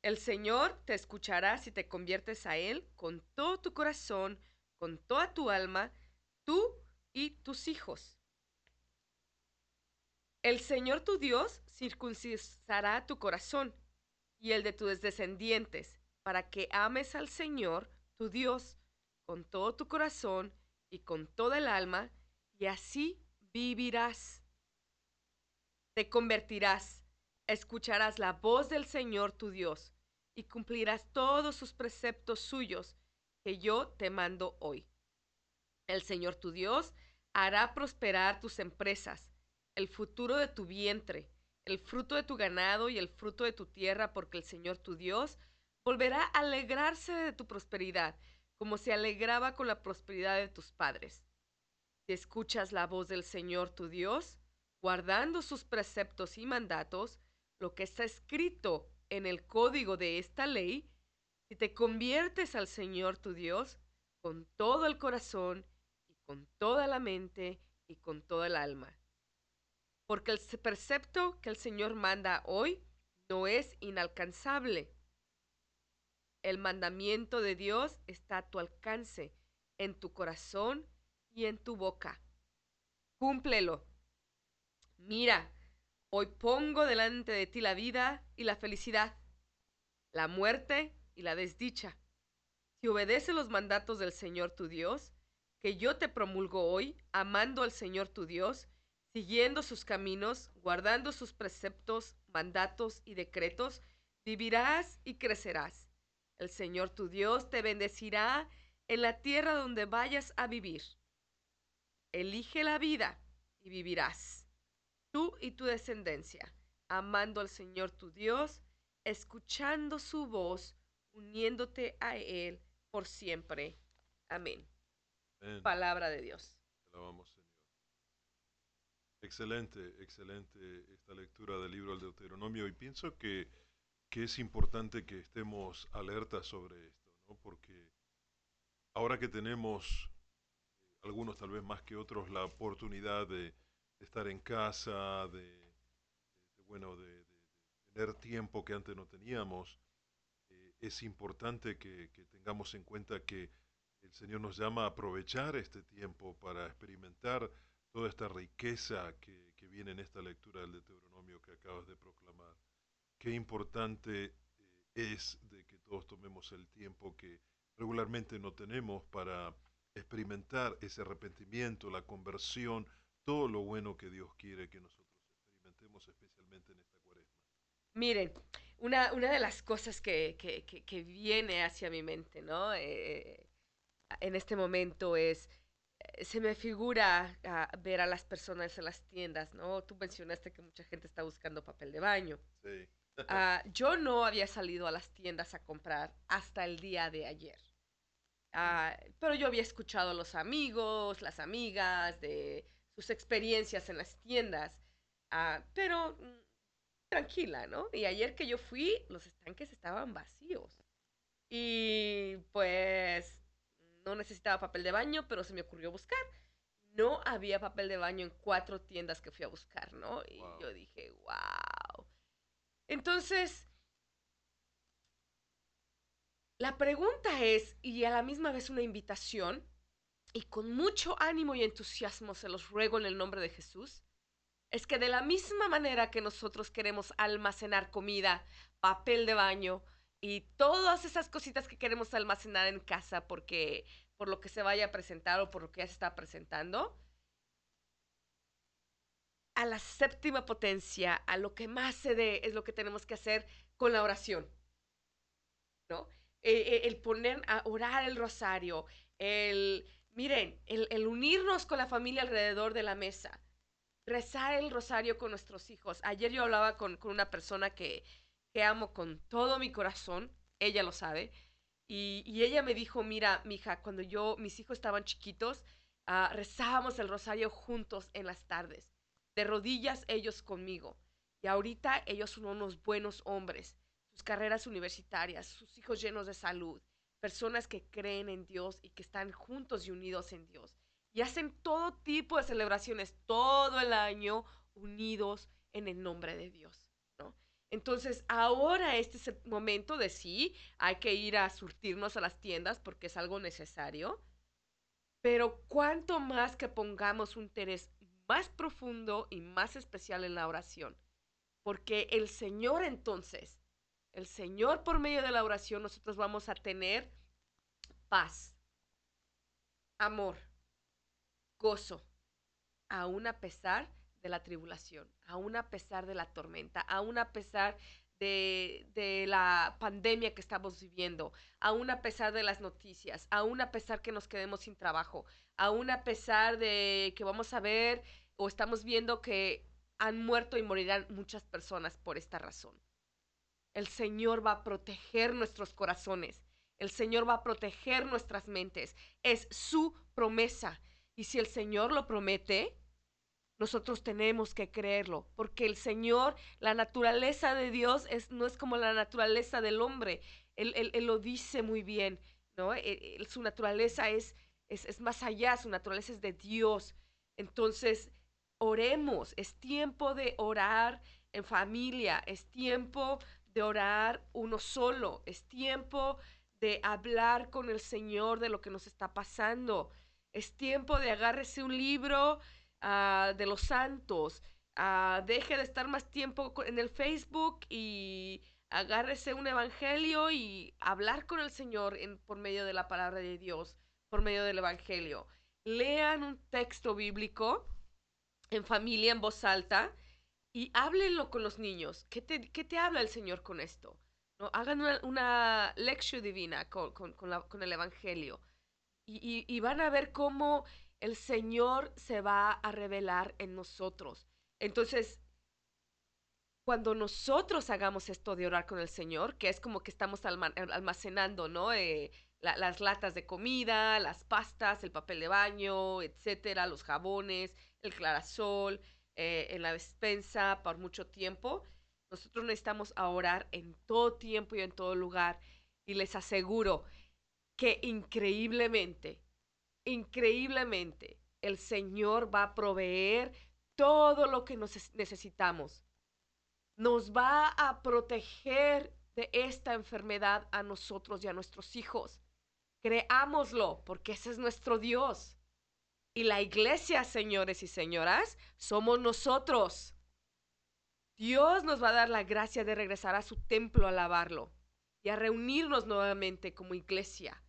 Speaker 5: El Señor te escuchará si te conviertes a Él con todo tu corazón, con toda tu alma, tú y tus hijos. El Señor tu Dios circuncisará tu corazón y el de tus descendientes, para que ames al Señor tu Dios con todo tu corazón y con toda el alma, y así vivirás. Te convertirás, escucharás la voz del Señor tu Dios, y cumplirás todos sus preceptos suyos que yo te mando hoy. El Señor tu Dios hará prosperar tus empresas, el futuro de tu vientre, el fruto de tu ganado y el fruto de tu tierra, porque el Señor tu Dios volverá a alegrarse de tu prosperidad, como se alegraba con la prosperidad de tus padres. Si escuchas la voz del Señor tu Dios, guardando sus preceptos y mandatos, lo que está escrito en el código de esta ley, si te conviertes al Señor tu Dios con todo el corazón y con toda la mente y con toda el alma. Porque el precepto que el Señor manda hoy no es inalcanzable. El mandamiento de Dios está a tu alcance, en tu corazón y en tu boca. Cúmplelo. Mira, hoy pongo delante de ti la vida y la felicidad, la muerte y la desdicha. Si obedeces los mandatos del Señor tu Dios, que yo te promulgo hoy, amando al Señor tu Dios, siguiendo sus caminos, guardando sus preceptos, mandatos y decretos, vivirás y crecerás. El Señor tu Dios te bendecirá en la tierra donde vayas a vivir. Elige la vida y vivirás, tú y tu descendencia, amando al Señor tu Dios, escuchando su voz, uniéndote a Él por siempre. Amén.
Speaker 4: Amén.
Speaker 5: Palabra de Dios.
Speaker 4: Te. Excelente, excelente esta lectura del libro del Deuteronomio y pienso que, que es importante que estemos alertas sobre esto, ¿no? Porque ahora que tenemos, eh, algunos tal vez más que otros, la oportunidad de, estar en casa, de, bueno, de, tener tiempo que antes no teníamos, eh, es importante que tengamos en cuenta que el Señor nos llama a aprovechar este tiempo para experimentar toda esta riqueza que, que viene en esta lectura del Deuteronomio que acabas de proclamar. Qué importante eh, es de que todos tomemos el tiempo que regularmente no tenemos para experimentar ese arrepentimiento, la conversión, todo lo bueno que Dios quiere que nosotros experimentemos, especialmente en esta cuaresma.
Speaker 5: Miren, una, una de las cosas que, que- que- que viene hacia mi mente, ¿no? Eh, en este momento es, se me figura ah, ver a las personas en las tiendas, ¿no? Tú mencionaste que mucha gente está buscando papel de baño.
Speaker 4: Sí.
Speaker 5: Ah, yo no había salido a las tiendas a comprar hasta el día de ayer. Ah, pero yo había escuchado a los amigos, las amigas, de sus experiencias en las tiendas. Pero mm, tranquila, ¿no? Y ayer que yo fui, los estanques estaban vacíos. Y pues no necesitaba papel de baño, pero se me ocurrió buscar. No había papel de baño en cuatro tiendas que fui a buscar, ¿no? Y
Speaker 4: Wow.
Speaker 5: yo dije, wow. Entonces, la pregunta es, y a la misma vez una invitación, y con mucho ánimo y entusiasmo se los ruego en el nombre de Jesús, es que de la misma manera que nosotros queremos almacenar comida, papel de baño, y todas esas cositas que queremos almacenar en casa porque por lo que se vaya a presentar o por lo que ya se está presentando, a la séptima potencia, a lo que más se dé, es lo que tenemos que hacer con la oración. ¿No? Eh, eh, el poner a orar el rosario, el, miren, el, el unirnos con la familia alrededor de la mesa, rezar el rosario con nuestros hijos. Ayer yo hablaba con, con una persona que, que amo con todo mi corazón, ella lo sabe, y, ella me dijo, mira, mija, cuando yo, mis hijos estaban chiquitos, ah, rezábamos el rosario juntos en las tardes, de rodillas ellos conmigo. Y ahorita ellos son unos buenos hombres, sus carreras universitarias, sus hijos llenos de salud, personas que creen en Dios y que están juntos y unidos en Dios. Y hacen todo tipo de celebraciones todo el año unidos en el nombre de Dios. Entonces, ahora este es el momento de sí, hay que ir a surtirnos a las tiendas porque es algo necesario. Pero cuanto más que pongamos un interés más profundo y más especial en la oración. Porque el Señor entonces, el Señor por medio de la oración, nosotros vamos a tener paz, amor, gozo, aún a pesar de la tribulación, aún a pesar de la tormenta, aún a pesar de, de, la pandemia que estamos viviendo, aún a pesar de las noticias, aún a pesar que nos quedemos sin trabajo, aún a pesar de que vamos a ver o estamos viendo que han muerto y morirán muchas personas por esta razón. El Señor va a proteger nuestros corazones. El Señor va a proteger nuestras mentes. Es su promesa. Y si el Señor lo promete, nosotros tenemos que creerlo, porque el Señor, la naturaleza de Dios es, no es como la naturaleza del hombre. Él, lo dice muy bien, ¿no? Él, su naturaleza es, es, es más allá, su naturaleza es de Dios. Entonces, oremos, es tiempo de orar en familia, es tiempo de orar uno solo, es tiempo de hablar con el Señor de lo que nos está pasando. Es tiempo de agárrese un libro uh, de los santos. Uh, deje de estar más tiempo en el Facebook y agárrese un evangelio y hablar con el Señor en, por medio de la palabra de Dios, por medio del evangelio. Lean un texto bíblico en familia, en voz alta, y háblenlo con los niños. ¿Qué te, qué te habla el Señor con esto? ¿No? Hagan una, una lección divina con, con, el evangelio y, van a ver cómo el Señor se va a revelar en nosotros. Entonces, cuando nosotros hagamos esto de orar con el Señor, que es como que estamos almacenando, ¿no? Eh, la, las latas de comida, las pastas, el papel de baño, etcétera, los jabones, el clarasol, eh, en la despensa por mucho tiempo. Nosotros necesitamos orar en todo tiempo y en todo lugar. Y les aseguro que increíblemente, increíblemente, el Señor va a proveer todo lo que nos necesitamos. Nos va a proteger de esta enfermedad a nosotros y a nuestros hijos. Creámoslo, porque ese es nuestro Dios. Y la iglesia, señores y señoras, somos nosotros. Dios nos va a dar la gracia de regresar a su templo a alabarlo y a reunirnos nuevamente como iglesia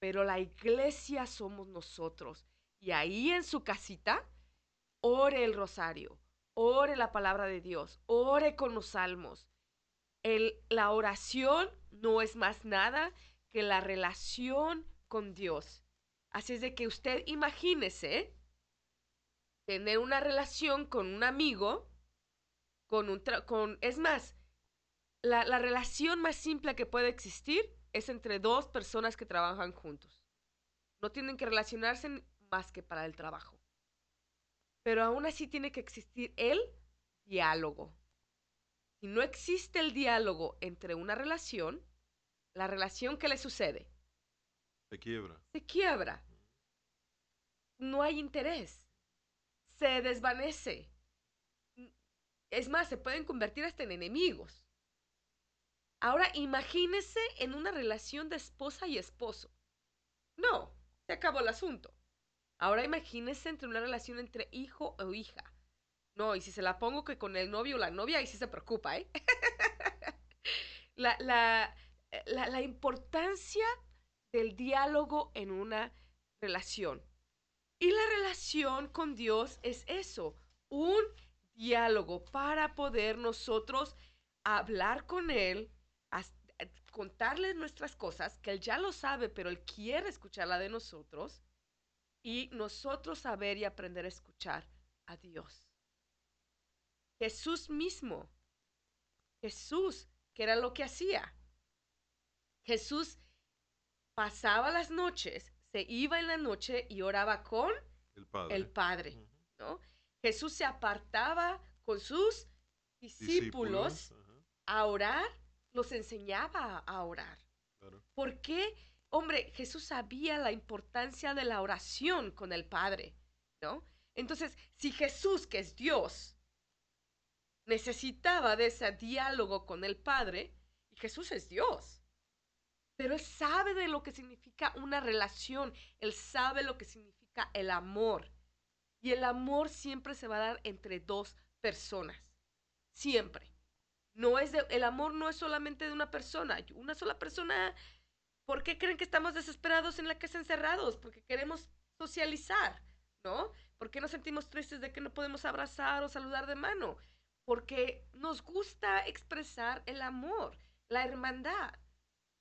Speaker 5: pero la iglesia somos nosotros. Y ahí en su casita, ore el rosario, ore la palabra de Dios, ore con los salmos. La oración no es más nada que la relación con Dios. Así es de que usted imagínese tener una relación con un amigo, con un... Con, es más, la, la relación más simple que puede existir es entre dos personas que trabajan juntos. No tienen que relacionarse más que para el trabajo. Pero aún así tiene que existir el diálogo. Si no existe el diálogo entre una relación, la relación que le sucede.
Speaker 4: Se quiebra.
Speaker 5: Se quiebra. No hay interés. Se desvanece. Es más, se pueden convertir hasta en enemigos. Ahora imagínese en una relación de esposa y esposo. No, se acabó el asunto. Ahora imagínese entre una relación entre hijo o hija. No, y si se la pongo que con el novio o la novia, ahí sí se preocupa, ¿eh? la, la, la, la importancia del diálogo en una relación. Y la relación con Dios es eso, un diálogo para poder nosotros hablar con Él, contarle nuestras cosas, que Él ya lo sabe, pero Él quiere escucharla de nosotros, y nosotros saber y aprender a escuchar a Dios. Jesús mismo, Jesús, que era lo que hacía. Jesús pasaba las noches, se iba en la noche y oraba con
Speaker 4: El Padre.
Speaker 5: el Padre. ¿no? Jesús se apartaba con sus discípulos a orar, los enseñaba a orar.
Speaker 4: claro.
Speaker 5: ¿Por qué? Hombre, Jesús sabía la importancia de la oración con el Padre, ¿no? Entonces, si Jesús, que es Dios, necesitaba de ese diálogo con el Padre, y Jesús es Dios, pero Él sabe de lo que significa una relación, Él sabe lo que significa el amor. Y el amor siempre se va a dar entre dos personas, siempre. No es el amor no es solamente de una persona. Una sola persona, ¿por qué creen que estamos desesperados en la casa encerrados? Porque queremos socializar, ¿no? ¿Por qué nos sentimos tristes de que no podemos abrazar o saludar de mano? Porque nos gusta expresar el amor, la hermandad.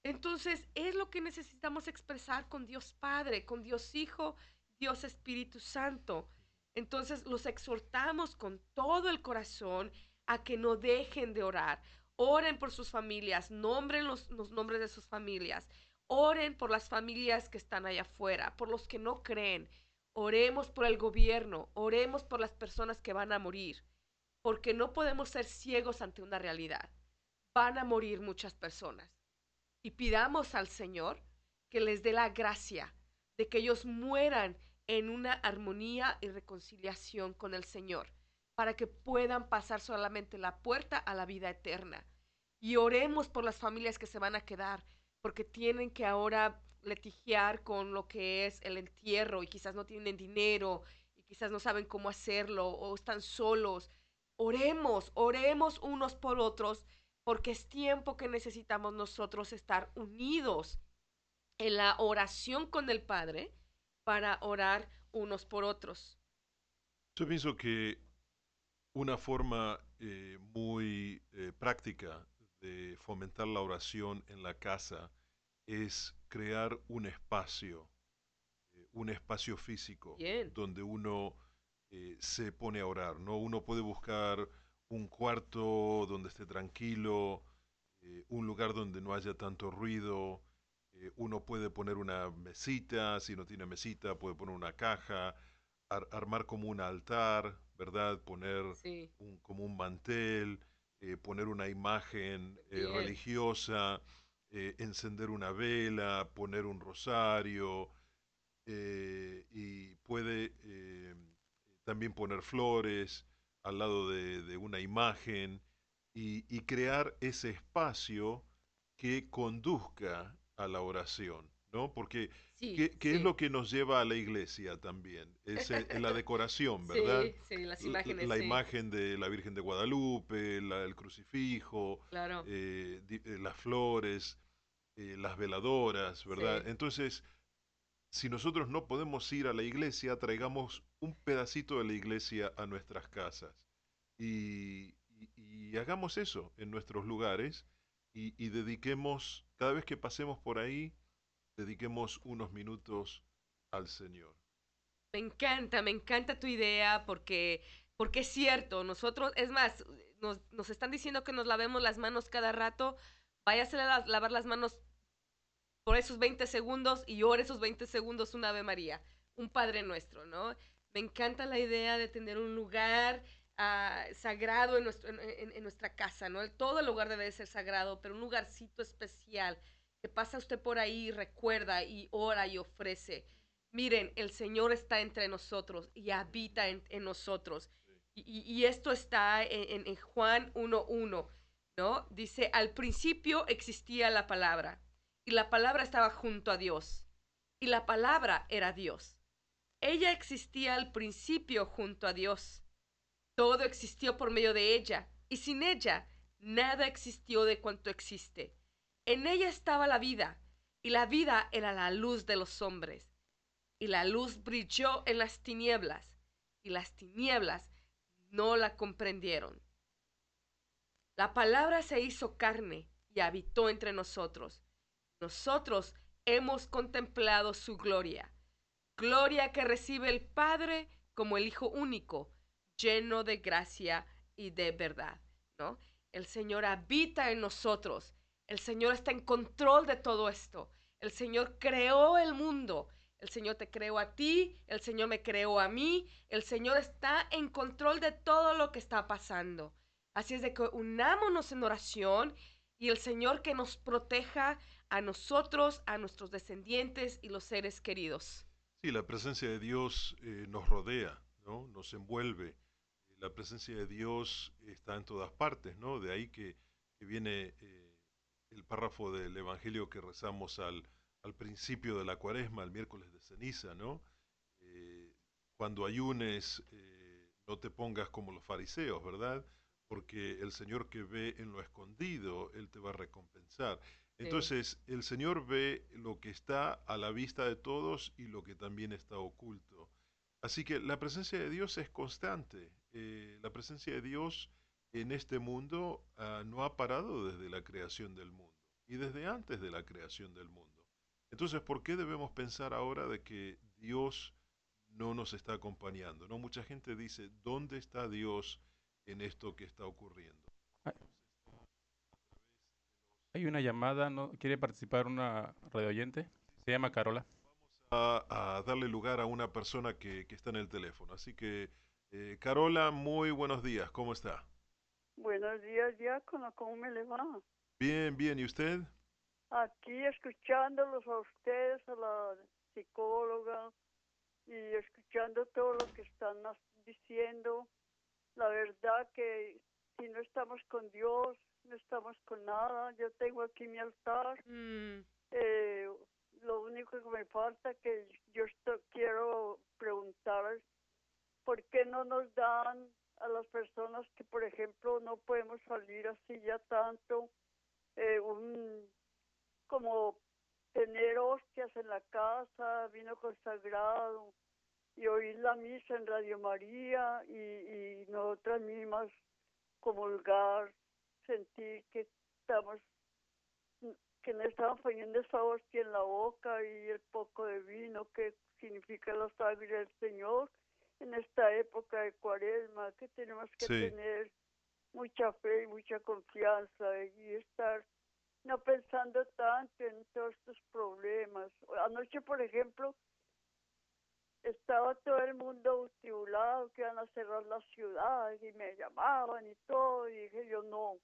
Speaker 5: Entonces, es lo que necesitamos expresar con Dios Padre, con Dios Hijo, Dios Espíritu Santo. Entonces, los exhortamos con todo el corazón a que no dejen de orar. Oren por sus familias, nombren los, los nombres de sus familias. Oren por las familias que están allá afuera, por los que no creen. Oremos por el gobierno, oremos por las personas que van a morir, porque no podemos ser ciegos ante una realidad. Van a morir muchas personas. Y pidamos al Señor que les dé la gracia de que ellos mueran en una armonía y reconciliación con el Señor, para que puedan pasar solamente la puerta a la vida eterna. Y oremos por las familias que se van a quedar, porque tienen que ahora litigiar con lo que es el entierro y quizás no tienen dinero y quizás no saben cómo hacerlo o están solos. Oremos, oremos unos por otros, porque es tiempo que necesitamos nosotros estar unidos en la oración con el Padre para orar unos por otros.
Speaker 4: Yo pienso que una forma eh, muy eh, práctica de fomentar la oración en la casa es crear un espacio, eh, un espacio físico,
Speaker 5: Bien.
Speaker 4: donde uno eh, se pone a orar, ¿no? Uno puede buscar un cuarto donde esté tranquilo, un lugar donde no haya tanto ruido, uno puede poner una mesita, si no tiene mesita, puede poner una caja, ar- armar como un altar, ¿verdad? Poner
Speaker 5: Sí,
Speaker 4: un, como un mantel, eh, poner una imagen eh, religiosa, eh, encender una vela, poner un rosario, eh, y puede también poner flores al lado de, de una imagen y, y crear ese espacio que conduzca a la oración, ¿no? Porque
Speaker 5: sí.
Speaker 4: ¿qué, qué es lo que nos lleva a la iglesia también? Es eh, la decoración, ¿verdad?
Speaker 5: Sí, sí, las imágenes.
Speaker 4: La imagen de la Virgen de Guadalupe, la- el crucifijo,
Speaker 5: Claro.
Speaker 4: eh, di- eh, las flores, eh, las veladoras, ¿verdad? Entonces, si nosotros no podemos ir a la iglesia, traigamos un pedacito de la iglesia a nuestras casas y, y- y hagamos eso en nuestros lugares y, y dediquemos, cada vez que pasemos por ahí, dediquemos unos minutos al Señor.
Speaker 5: Me encanta, me encanta tu idea porque, porque es cierto, nosotros, es más, nos, nos están diciendo que nos lavemos las manos cada rato, váyase a la- lavar las manos por esos 20 segundos y ore esos 20 segundos un Ave María, un Padre Nuestro, ¿no? Me encanta la idea de tener un lugar ah, sagrado en, nuestro, en, en- en nuestra casa, ¿no? Todo el lugar debe de ser sagrado, pero un lugarcito especial que pasa usted por ahí, recuerda y ora y ofrece. Miren, el Señor está entre nosotros y habita en, en nosotros. Y esto está en, en- en Juan 1.1, ¿no? Dice, al principio existía la palabra y la palabra estaba junto a Dios y la palabra era Dios. Ella existía al principio junto a Dios. Todo existió por medio de ella y sin ella nada existió de cuanto existe. En ella estaba la vida, y la vida era la luz de los hombres. Y la luz brilló en las tinieblas, y las tinieblas no la comprendieron. La palabra se hizo carne y habitó entre nosotros. Nosotros hemos contemplado su gloria, gloria que recibe el Padre como el Hijo único, lleno de gracia y de verdad, ¿no? El Señor habita en nosotros. El Señor está en control de todo esto. El Señor creó el mundo. El Señor te creó a ti, el Señor me creó a mí, el Señor está en control de todo lo que está pasando. Así es de que unámonos en oración y el Señor que nos proteja a nosotros, a nuestros descendientes y los seres queridos.
Speaker 4: Sí, la presencia de Dios eh, nos rodea, ¿no? Nos envuelve. La presencia de Dios está en todas partes, ¿no? De ahí que, viene eh, el párrafo del Evangelio que rezamos al, al principio de la cuaresma, el miércoles de ceniza, ¿no? Eh, cuando ayunes, eh, no te pongas como los fariseos, ¿verdad? Porque el Señor que ve en lo escondido, Él te va a recompensar. Entonces, el Señor ve lo que está a la vista de todos y lo que también está oculto. Así que la presencia de Dios es constante. Eh, la presencia de Dios en este mundo ah, no ha parado desde la creación del mundo y desde antes de la creación del mundo. Entonces, ¿por qué debemos pensar ahora de que Dios no nos está acompañando? No mucha gente dice, ¿dónde está Dios en esto que está ocurriendo?
Speaker 7: Hay una llamada, ¿no? ¿Quiere participar una radio oyente? Se llama Carola.
Speaker 4: A, a darle lugar a una persona que, que está en el teléfono. Así que, eh, Carola, muy buenos días. ¿Cómo está?
Speaker 8: Buenos días, diácono, ¿cómo me le va?
Speaker 4: Bien, bien. ¿Y usted?
Speaker 8: Aquí escuchándolos a ustedes, a la psicóloga, y escuchando todo lo que están diciendo. La verdad que si no estamos con Dios, no estamos con nada. Yo tengo aquí mi altar.
Speaker 5: Mm,
Speaker 8: Eh, lo único que me falta que yo esto- quiero preguntar por qué no nos dan a las personas que, por ejemplo, no podemos salir así ya tanto, eh, un como tener hostias en la casa, vino consagrado y oír la misa en Radio María y, y nosotras mismas comulgar, sentir que estamos que no estamos poniendo esa hostia en la boca y el poco de vino que significa la sangre del Señor en esta época de cuaresma, que tenemos que
Speaker 4: Sí.
Speaker 8: tener mucha fe y mucha confianza y estar no pensando tanto en todos estos problemas. Anoche, por ejemplo, estaba todo el mundo tribulado que iban a cerrar la ciudad y me llamaban y todo y dije yo no,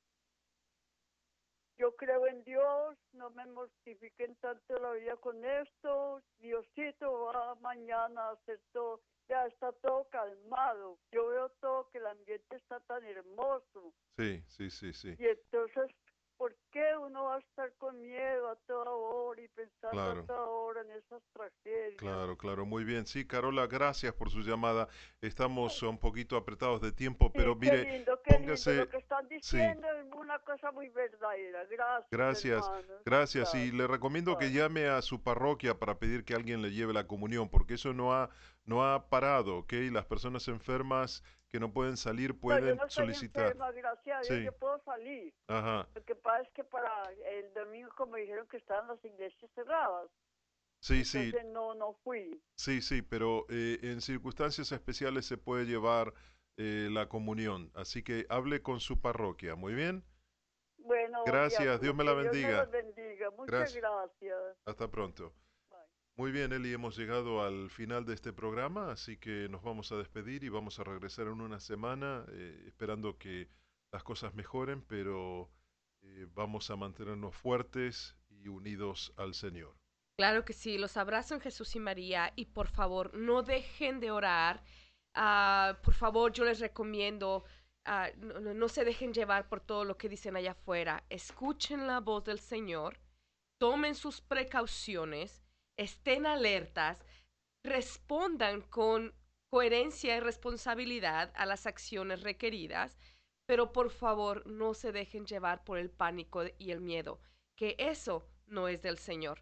Speaker 8: yo creo en Dios, no me mortifiquen tanto la vida con esto. Diosito va mañana a hacer todo. Ya está todo calmado. Yo veo todo que el ambiente está tan hermoso.
Speaker 4: Sí, sí, sí, sí.
Speaker 8: Y entonces, ¿por qué uno va a estar con miedo a toda hora y pensando
Speaker 4: Claro.
Speaker 8: a toda hora en esas tragedias?
Speaker 4: Claro, claro, muy bien. Sí, Carola, gracias por su llamada. Estamos un poquito apretados de tiempo,
Speaker 8: Sí,
Speaker 4: pero
Speaker 8: qué
Speaker 4: mire,
Speaker 8: lindo, qué
Speaker 4: póngase-
Speaker 8: lindo. Lo que están diciendo es una cosa muy verdadera. Gracias.
Speaker 4: Gracias,
Speaker 8: hermanos.
Speaker 4: Gracias, y
Speaker 8: Gracias.
Speaker 4: le recomiendo que
Speaker 8: Bye.
Speaker 4: llame a su parroquia para pedir que alguien le lleve la comunión, porque eso no ha, no ha parado, ¿ok? Las personas enfermas que no pueden salir
Speaker 8: No, yo
Speaker 4: pueden
Speaker 8: no
Speaker 4: solicitar.
Speaker 8: enferma, gracias a Dios,
Speaker 4: Sí.
Speaker 8: yo puedo salir.
Speaker 4: Ajá,
Speaker 8: Lo que pasa es que para el domingo, como dijeron que estaban las iglesias cerradas,
Speaker 4: sí, sí,
Speaker 8: entonces no, no fui.
Speaker 4: sí, sí, pero eh, en circunstancias especiales se puede llevar eh, la comunión, así que hable con su parroquia, ¿muy bien?
Speaker 8: Bueno,
Speaker 4: Gracias,
Speaker 8: diácono,
Speaker 4: Dios me la
Speaker 8: que Dios
Speaker 4: bendiga.
Speaker 8: los bendiga. Muchas
Speaker 4: Gracias.
Speaker 8: gracias.
Speaker 4: Hasta pronto. Muy bien, Eli, hemos llegado al final de este programa, así que nos vamos a despedir y vamos a regresar en una semana, eh, esperando que las cosas mejoren, pero eh, vamos a mantenernos fuertes y unidos al Señor.
Speaker 5: Claro que sí, los abrazo en Jesús y María y por favor no dejen de orar. Ah, por favor, yo les recomiendo, ah, no- no se dejen llevar por todo lo que dicen allá afuera. Escuchen la voz del Señor, tomen sus precauciones, estén alertas, respondan con coherencia y responsabilidad a las acciones requeridas, pero por favor no se dejen llevar por el pánico y el miedo. que eso no es del Señor.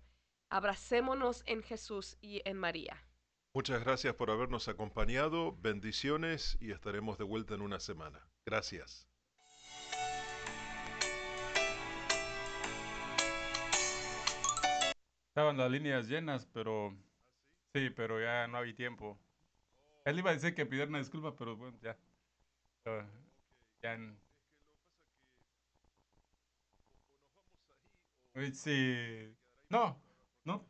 Speaker 5: Abracémonos en Jesús y en María.
Speaker 4: Muchas gracias por habernos acompañado, bendiciones y estaremos de vuelta en una semana. Gracias.
Speaker 7: Estaban las líneas llenas, pero sí, pero ya no había tiempo. Él iba a decir que pidiera una disculpa, pero bueno, ya. Ah, ya en- Sí. No, no.